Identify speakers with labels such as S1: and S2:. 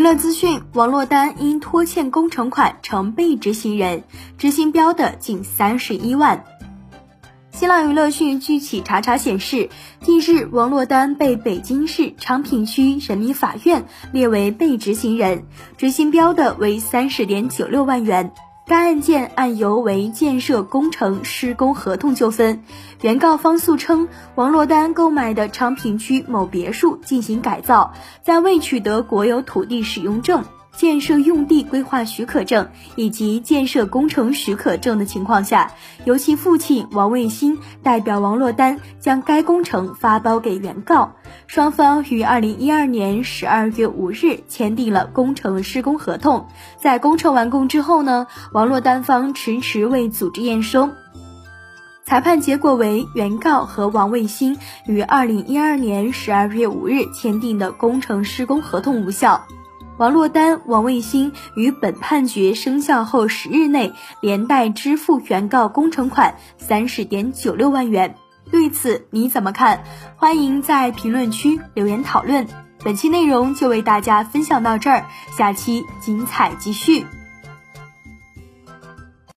S1: 娱乐资讯：王珞丹因拖欠工程款成被执行人，执行标的近三十一万。新浪娱乐讯，据企查查显示，近日王珞丹被北京市昌平区人民法院列为被执行人，执行标的为三十点九六万元。该案件案由为建设工程施工合同纠纷，原告方诉称，王珞丹购买的昌平区某别墅进行改造，在未取得国有土地使用证。建设用地规划许可证以及建设工程许可证的情况下，由其父亲王卫星代表王珞丹将该工程发包给原告，双方于二零一二年十二月五日签订了工程施工合同。在工程完工之后呢，王珞丹方迟迟未组织验收，裁判结果为原告和王卫星于二零一二年十二月五日签订的工程施工合同无效。王珞丹、王卫星于本判决生效后十日内连带支付原告工程款三十点九六万元。对此你怎么看？欢迎在评论区留言讨论。本期内容就为大家分享到这儿，下期精彩继续。